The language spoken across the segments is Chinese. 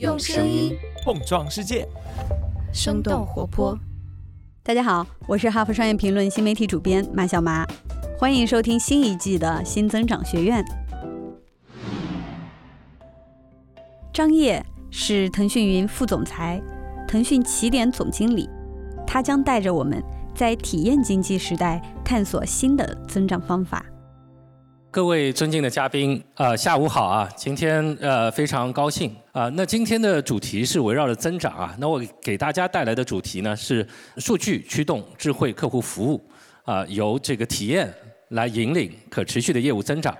用声音碰撞世界，生动活泼。大家好，我是哈佛商业评论新媒体主编马小麻，欢迎收听新一季的新增长学院。张烨是腾讯云副总裁，腾讯起点总经理，他将带着我们在体验经济时代探索新的增长方法。各位尊敬的嘉宾，呃，下午好啊！今天呃非常高兴啊。那今天的主题是围绕着增长啊。那我给大家带来的主题呢是数据驱动智慧客户服务啊，由这个体验来引领可持续的业务增长。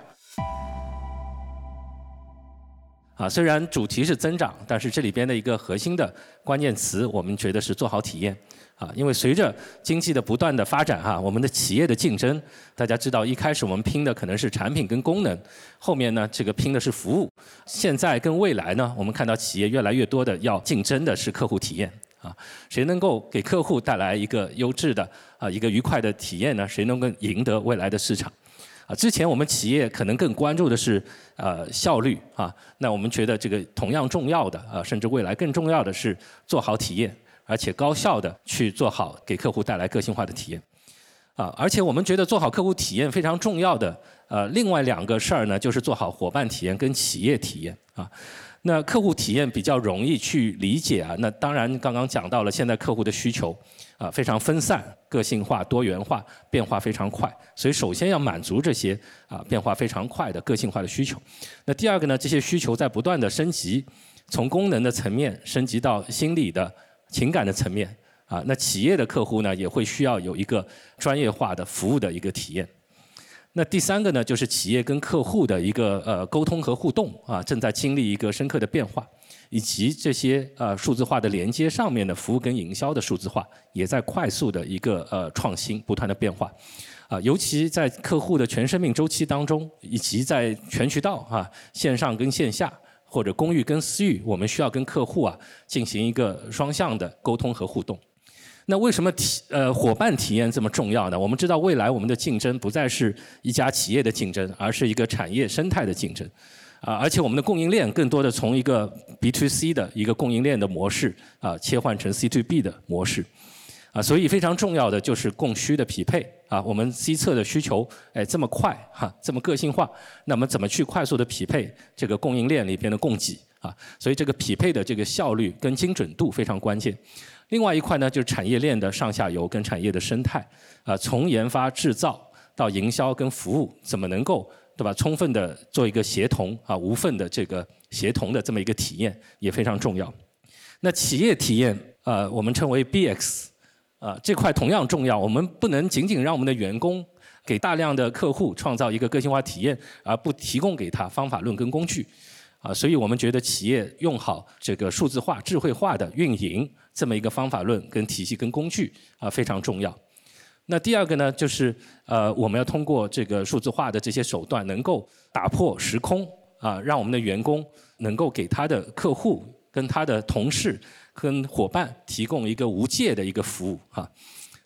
啊，虽然主题是增长，但是这里边的一个核心的关键词，我们觉得是做好体验。啊，因为随着经济的不断的发展哈，我们的企业的竞争，大家知道一开始我们拼的可能是产品跟功能，后面呢这个拼的是服务，现在跟未来呢，我们看到企业越来越多的要竞争的是客户体验啊，谁能够给客户带来一个优质的啊一个愉快的体验呢？谁能够赢得未来的市场？啊，之前我们企业可能更关注的是呃效率啊，那我们觉得这个同样重要的啊，甚至未来更重要的是做好体验。而且高效的去做好给客户带来个性化的体验，啊，而且我们觉得做好客户体验非常重要的，呃，另外两个事儿呢，就是做好伙伴体验跟企业体验啊。那客户体验比较容易去理解啊，那当然刚刚讲到了，现在客户的需求啊非常分散、个性化、多元化、变化非常快，所以首先要满足这些啊变化非常快的个性化的需求。那第二个呢，这些需求在不断的升级，从功能的层面升级到心理的。情感的层面啊，那企业的客户呢也会需要有一个专业化的服务的一个体验。那第三个呢，就是企业跟客户的一个呃沟通和互动啊，正在经历一个深刻的变化，以及这些呃数字化的连接上面的服务跟营销的数字化，也在快速的一个呃创新，不断的变化。啊，尤其在客户的全生命周期当中，以及在全渠道啊，线上跟线下。或者公域跟私域，我们需要跟客户啊进行一个双向的沟通和互动。那为什么体呃伙伴体验这么重要呢？我们知道未来我们的竞争不再是一家企业的竞争，而是一个产业生态的竞争。啊，而且我们的供应链更多的从一个 B to C 的一个供应链的模式啊切换成 C to B 的模式。啊，所以非常重要的就是供需的匹配啊。我们 C 侧的需求，哎，这么快哈，这么个性化，那么怎么去快速的匹配这个供应链里边的供给啊？所以这个匹配的这个效率跟精准度非常关键。另外一块呢，就是产业链的上下游跟产业的生态啊，从研发制造到营销跟服务，怎么能够对吧？充分的做一个协同啊，无缝的这个协同的这么一个体验也非常重要。那企业体验啊，我们称为 BX。啊，这块同样重要。我们不能仅仅让我们的员工给大量的客户创造一个个性化体验，而不提供给他方法论跟工具。啊，所以我们觉得企业用好这个数字化、智慧化的运营这么一个方法论、跟体系、跟工具啊非常重要。那第二个呢，就是呃，我们要通过这个数字化的这些手段，能够打破时空啊，让我们的员工能够给他的客户跟他的同事。跟伙伴提供一个无界的一个服务哈，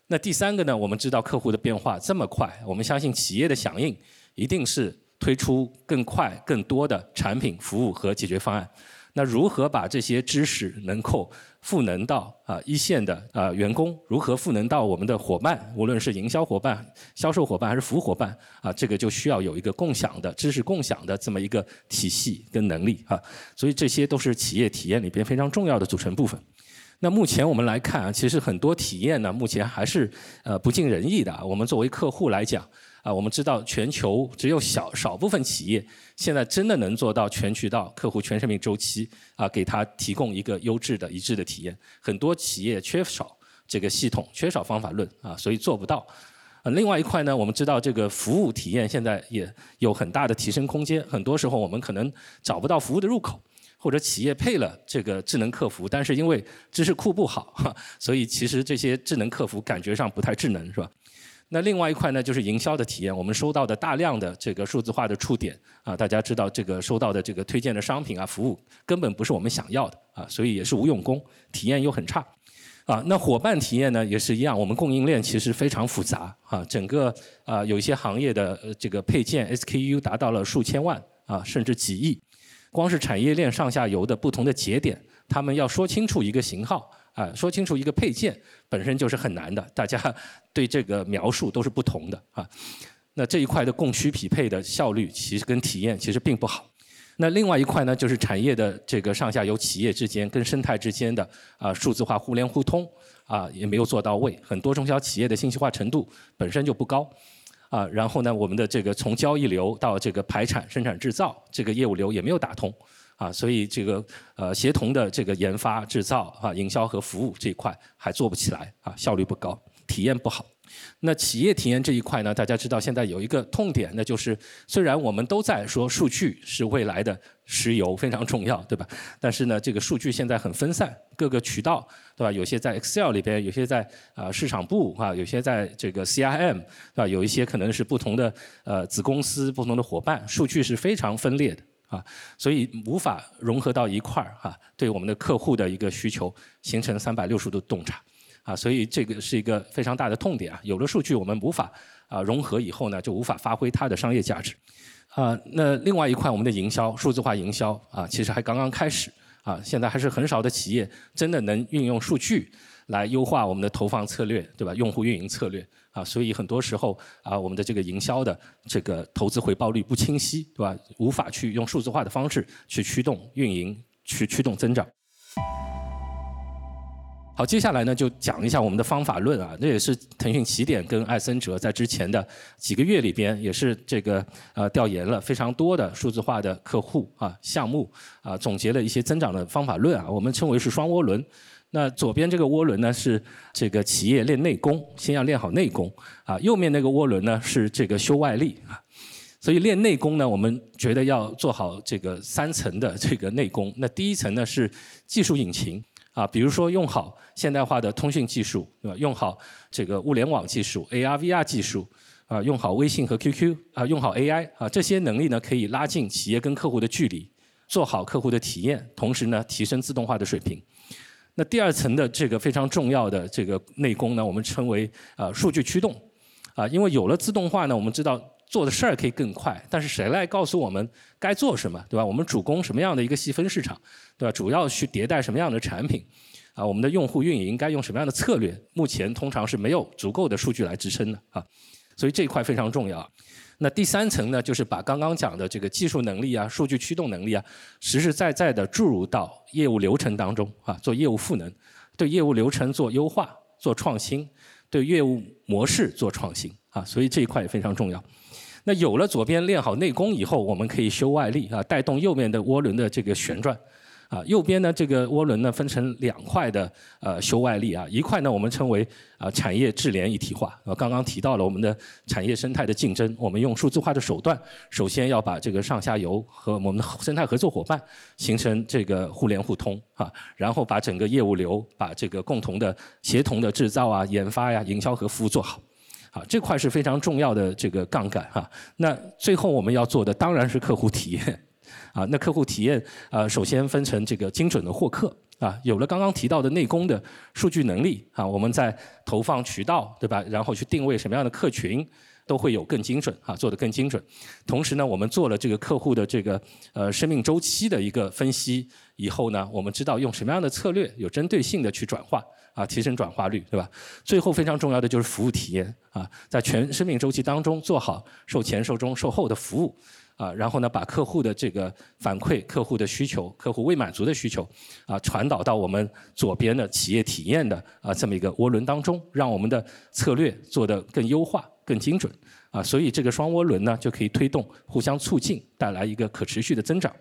那第三个呢？我们知道客户的变化这么快，我们相信企业的响应一定是推出更快、更多的产品、服务和解决方案。那如何把这些知识能够赋能到啊一线的啊员工？如何赋能到我们的伙伴？无论是营销伙伴、销售伙伴还是服务伙伴啊，这个就需要有一个共享的知识共享的这么一个体系跟能力啊。所以这些都是企业体验里边非常重要的组成部分。那目前我们来看啊，其实很多体验呢，目前还是呃不尽人意的。我们作为客户来讲。啊，我们知道全球只有小少部分企业现在真的能做到全渠道客户全生命周期啊，给他提供一个优质的一致的体验。很多企业缺少这个系统，缺少方法论啊，所以做不到。呃，另外一块呢，我们知道这个服务体验现在也有很大的提升空间。很多时候我们可能找不到服务的入口，或者企业配了这个智能客服，但是因为知识库不好，所以其实这些智能客服感觉上不太智能，是吧？那另外一块呢，就是营销的体验。我们收到的大量的这个数字化的触点啊，大家知道这个收到的这个推荐的商品啊、服务，根本不是我们想要的啊，所以也是无用功，体验又很差啊。那伙伴体验呢，也是一样。我们供应链其实非常复杂啊，整个啊有一些行业的这个配件 SKU 达到了数千万啊，甚至几亿。光是产业链上下游的不同的节点，他们要说清楚一个型号啊，说清楚一个配件，本身就是很难的。大家对这个描述都是不同的啊。那这一块的供需匹配的效率，其实跟体验其实并不好。那另外一块呢，就是产业的这个上下游企业之间跟生态之间的啊数字化互联互通啊也没有做到位，很多中小企业的信息化程度本身就不高啊。然后呢，我们的这个从交易流到这个排产、生产制造这个业务流也没有打通啊，所以这个呃协同的这个研发、制造啊、营销和服务这一块还做不起来啊，效率不高，体验不好。那企业体验这一块呢，大家知道现在有一个痛点，那就是虽然我们都在说数据是未来的石油非常重要，对吧？但是呢，这个数据现在很分散，各个渠道，对吧？有些在 Excel 里边，有些在啊市场部啊，有些在这个 CRM，对吧？有一些可能是不同的呃子公司、不同的伙伴，数据是非常分裂的啊，所以无法融合到一块儿哈，对我们的客户的一个需求形成三百六十度洞察。啊，所以这个是一个非常大的痛点啊！有了数据，我们无法啊融合以后呢，就无法发挥它的商业价值。啊，那另外一块我们的营销，数字化营销啊，其实还刚刚开始啊，现在还是很少的企业真的能运用数据来优化我们的投放策略，对吧？用户运营策略啊，所以很多时候啊，我们的这个营销的这个投资回报率不清晰，对吧？无法去用数字化的方式去驱动运营，去驱动增长。好，接下来呢就讲一下我们的方法论啊，这也是腾讯起点跟艾森哲在之前的几个月里边，也是这个呃调研了非常多的数字化的客户啊项目啊，总结了一些增长的方法论啊，我们称为是双涡轮。那左边这个涡轮呢是这个企业练内功，先要练好内功啊，右面那个涡轮呢是这个修外力啊，所以练内功呢，我们觉得要做好这个三层的这个内功。那第一层呢是技术引擎。啊，比如说用好现代化的通讯技术，对吧？用好这个物联网技术、AR、VR 技术，啊，用好微信和 QQ，啊，用好 AI，啊，这些能力呢，可以拉近企业跟客户的距离，做好客户的体验，同时呢，提升自动化的水平。那第二层的这个非常重要的这个内功呢，我们称为啊数据驱动，啊，因为有了自动化呢，我们知道。做的事儿可以更快，但是谁来告诉我们该做什么，对吧？我们主攻什么样的一个细分市场，对吧？主要去迭代什么样的产品，啊，我们的用户运营该用什么样的策略？目前通常是没有足够的数据来支撑的啊，所以这一块非常重要。那第三层呢，就是把刚刚讲的这个技术能力啊、数据驱动能力啊，实实在在的注入到业务流程当中啊，做业务赋能，对业务流程做优化、做创新，对业务模式做创新啊，所以这一块也非常重要。那有了左边练好内功以后，我们可以修外力啊，带动右面的涡轮的这个旋转，啊，右边呢这个涡轮呢分成两块的呃修外力啊，一块呢我们称为啊产业智联一体化，啊刚刚提到了我们的产业生态的竞争，我们用数字化的手段，首先要把这个上下游和我们的生态合作伙伴形成这个互联互通啊，然后把整个业务流，把这个共同的协同的制造啊、研发呀、营销和服务做好。啊，这块是非常重要的这个杠杆哈。那最后我们要做的当然是客户体验，啊，那客户体验啊，首先分成这个精准的获客啊，有了刚刚提到的内功的数据能力啊，我们在投放渠道对吧，然后去定位什么样的客群，都会有更精准啊，做得更精准。同时呢，我们做了这个客户的这个呃生命周期的一个分析以后呢，我们知道用什么样的策略，有针对性的去转化。啊，提升转化率，对吧？最后非常重要的就是服务体验啊，在全生命周期当中做好售前、售中、售后的服务啊，然后呢，把客户的这个反馈、客户的需求、客户未满足的需求啊，传导到我们左边的企业体验的啊这么一个涡轮当中，让我们的策略做得更优化、更精准啊，所以这个双涡轮呢就可以推动、互相促进，带来一个可持续的增长。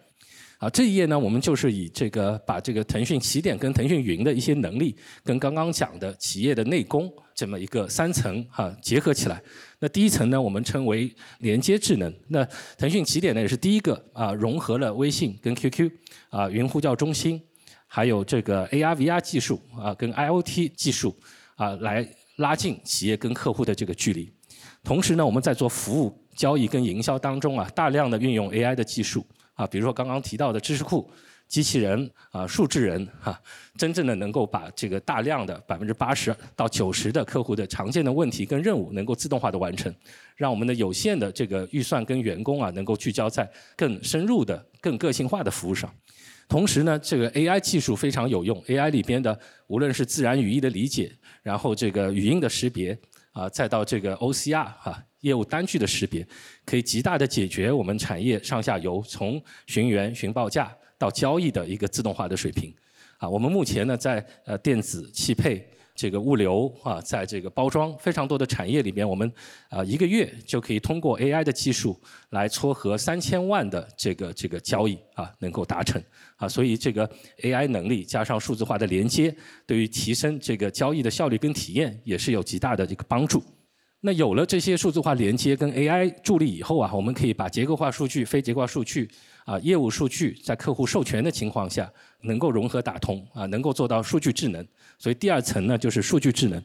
啊，这一页呢，我们就是以这个把这个腾讯起点跟腾讯云的一些能力，跟刚刚讲的企业的内功这么一个三层哈结合起来。那第一层呢，我们称为连接智能。那腾讯起点呢，也是第一个啊，融合了微信跟 QQ 啊云呼叫中心，还有这个 AR VR 技术啊跟 IoT 技术啊，来拉近企业跟客户的这个距离。同时呢，我们在做服务、交易跟营销当中啊，大量的运用 AI 的技术。啊，比如说刚刚提到的知识库，机器人啊、数字人哈，真正的能够把这个大量的百分之八十到九十的客户的常见的问题跟任务能够自动化的完成，让我们的有限的这个预算跟员工啊能够聚焦在更深入的、更个性化的服务上。同时呢，这个 AI 技术非常有用，AI 里边的无论是自然语义的理解，然后这个语音的识别啊，再到这个 OCR 哈。业务单据的识别，可以极大的解决我们产业上下游从寻源、寻报价到交易的一个自动化的水平。啊，我们目前呢，在呃电子、汽配、这个物流啊，在这个包装非常多的产业里边，我们啊一个月就可以通过 AI 的技术来撮合三千万的这个这个交易啊，能够达成。啊，所以这个 AI 能力加上数字化的连接，对于提升这个交易的效率跟体验，也是有极大的这个帮助。那有了这些数字化连接跟 AI 助力以后啊，我们可以把结构化数据、非结构化数据啊、业务数据在客户授权的情况下能够融合打通啊，能够做到数据智能。所以第二层呢就是数据智能。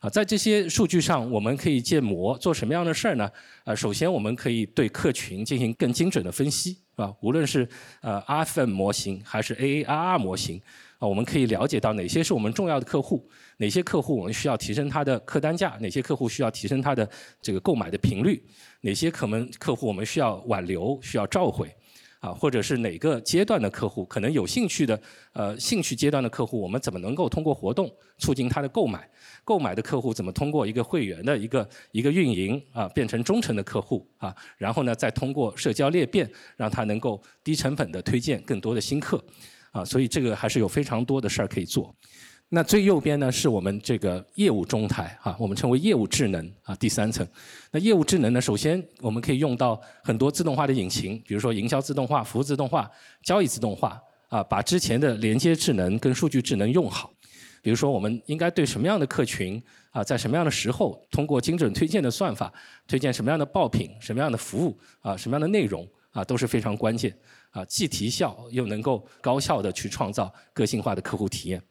啊，在这些数据上我们可以建模，做什么样的事儿呢？啊，首先我们可以对客群进行更精准的分析，啊？无论是呃 RFM 模型还是 AARR 模型。啊，我们可以了解到哪些是我们重要的客户，哪些客户我们需要提升他的客单价，哪些客户需要提升他的这个购买的频率，哪些可能客户我们需要挽留、需要召回，啊，或者是哪个阶段的客户可能有兴趣的，呃，兴趣阶段的客户，我们怎么能够通过活动促进他的购买？购买的客户怎么通过一个会员的一个一个运营啊，变成忠诚的客户啊？然后呢，再通过社交裂变，让他能够低成本的推荐更多的新客。啊，所以这个还是有非常多的事儿可以做。那最右边呢，是我们这个业务中台啊，我们称为业务智能啊，第三层。那业务智能呢，首先我们可以用到很多自动化的引擎，比如说营销自动化、服务自动化、交易自动化啊，把之前的连接智能跟数据智能用好。比如说，我们应该对什么样的客群啊，在什么样的时候，通过精准推荐的算法，推荐什么样的爆品、什么样的服务啊、什么样的内容啊，都是非常关键。啊，既提效又能够高效的去创造个性化的客户体验，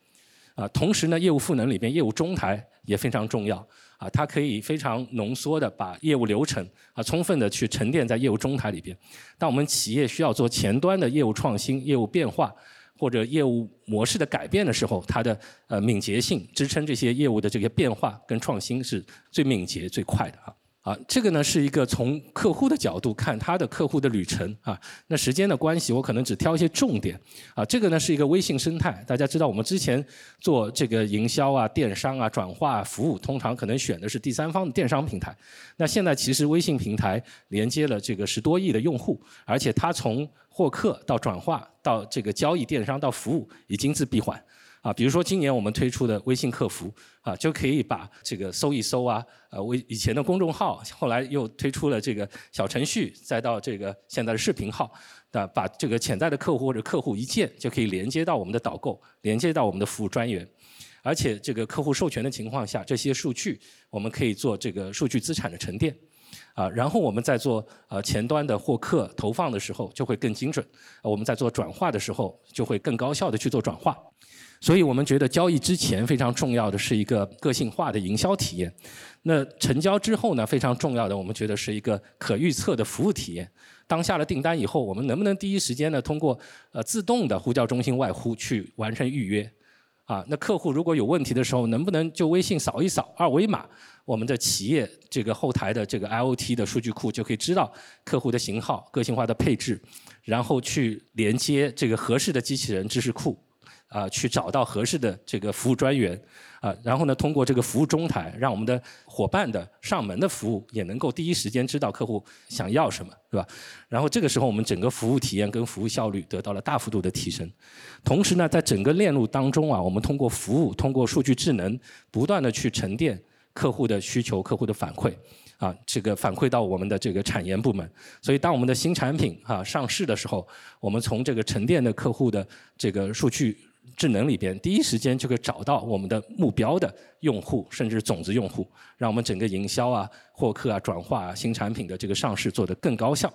啊，同时呢，业务赋能里边业务中台也非常重要，啊，它可以非常浓缩的把业务流程啊，充分的去沉淀在业务中台里边。当我们企业需要做前端的业务创新、业务变化或者业务模式的改变的时候，它的呃敏捷性支撑这些业务的这个变化跟创新是最敏捷最快的啊。啊，这个呢是一个从客户的角度看他的客户的旅程啊。那时间的关系，我可能只挑一些重点啊。这个呢是一个微信生态，大家知道我们之前做这个营销啊、电商啊、转化服务，通常可能选的是第三方的电商平台。那现在其实微信平台连接了这个十多亿的用户，而且它从获客到转化到这个交易电商到服务，已经自闭环。啊，比如说今年我们推出的微信客服啊，就可以把这个搜一搜啊，呃，微以前的公众号，后来又推出了这个小程序，再到这个现在的视频号，啊，把这个潜在的客户或者客户一键就可以连接到我们的导购，连接到我们的服务专员，而且这个客户授权的情况下，这些数据我们可以做这个数据资产的沉淀，啊，然后我们在做呃前端的获客投放的时候就会更精准，我们在做转化的时候就会更高效的去做转化。所以我们觉得交易之前非常重要的是一个个性化的营销体验，那成交之后呢，非常重要的我们觉得是一个可预测的服务体验。当下了订单以后，我们能不能第一时间呢，通过呃自动的呼叫中心外呼去完成预约？啊，那客户如果有问题的时候，能不能就微信扫一扫二维码，我们的企业这个后台的这个 IOT 的数据库就可以知道客户的型号、个性化的配置，然后去连接这个合适的机器人知识库。啊，去找到合适的这个服务专员，啊，然后呢，通过这个服务中台，让我们的伙伴的上门的服务也能够第一时间知道客户想要什么，是吧？然后这个时候，我们整个服务体验跟服务效率得到了大幅度的提升。同时呢，在整个链路当中啊，我们通过服务，通过数据智能，不断的去沉淀客户的需求、客户的反馈，啊，这个反馈到我们的这个产研部门。所以，当我们的新产品啊上市的时候，我们从这个沉淀的客户的这个数据。智能里边第一时间就可以找到我们的目标的用户，甚至种子用户，让我们整个营销啊、获客啊、转化啊、新产品的这个上市做得更高效。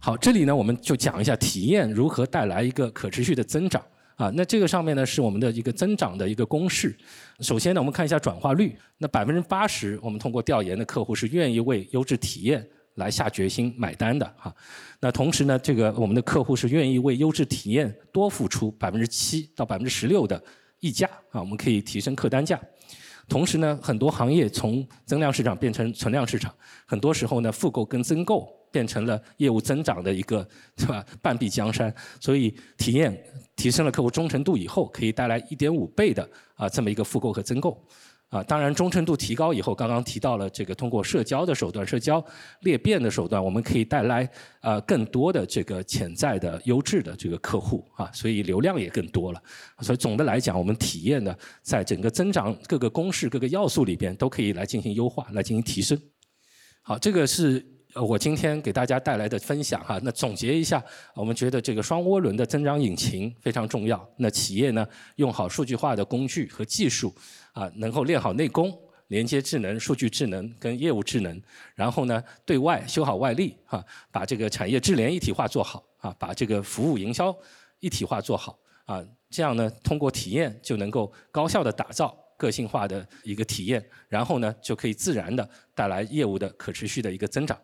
好，这里呢我们就讲一下体验如何带来一个可持续的增长啊。那这个上面呢是我们的一个增长的一个公式。首先呢我们看一下转化率，那百分之八十我们通过调研的客户是愿意为优质体验。来下决心买单的哈。那同时呢，这个我们的客户是愿意为优质体验多付出百分之七到百分之十六的溢价啊，我们可以提升客单价。同时呢，很多行业从增量市场变成存量市场，很多时候呢，复购跟增购变成了业务增长的一个，对吧？半壁江山。所以体验提升了客户忠诚度以后，可以带来一点五倍的啊这么一个复购和增购。啊，当然忠诚度提高以后，刚刚提到了这个通过社交的手段、社交裂变的手段，我们可以带来呃更多的这个潜在的优质的这个客户啊，所以流量也更多了。所以总的来讲，我们体验呢，在整个增长各个公式、各个要素里边，都可以来进行优化、来进行提升。好，这个是。呃，我今天给大家带来的分享哈，那总结一下，我们觉得这个双涡轮的增长引擎非常重要。那企业呢，用好数据化的工具和技术，啊，能够练好内功，连接智能、数据智能跟业务智能，然后呢，对外修好外力，哈，把这个产业智联一体化做好，啊，把这个服务营销一体化做好，啊，这样呢，通过体验就能够高效的打造。个性化的一个体验，然后呢，就可以自然的带来业务的可持续的一个增长。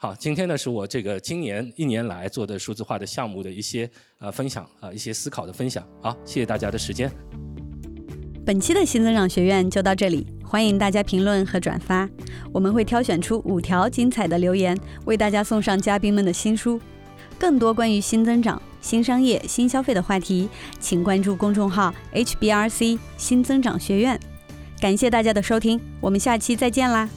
好，今天呢是我这个今年一年来做的数字化的项目的一些呃分享啊，一些思考的分享。好，谢谢大家的时间。本期的新增长学院就到这里，欢迎大家评论和转发，我们会挑选出五条精彩的留言，为大家送上嘉宾们的新书。更多关于新增长、新商业、新消费的话题，请关注公众号 HBRC 新增长学院。感谢大家的收听，我们下期再见啦！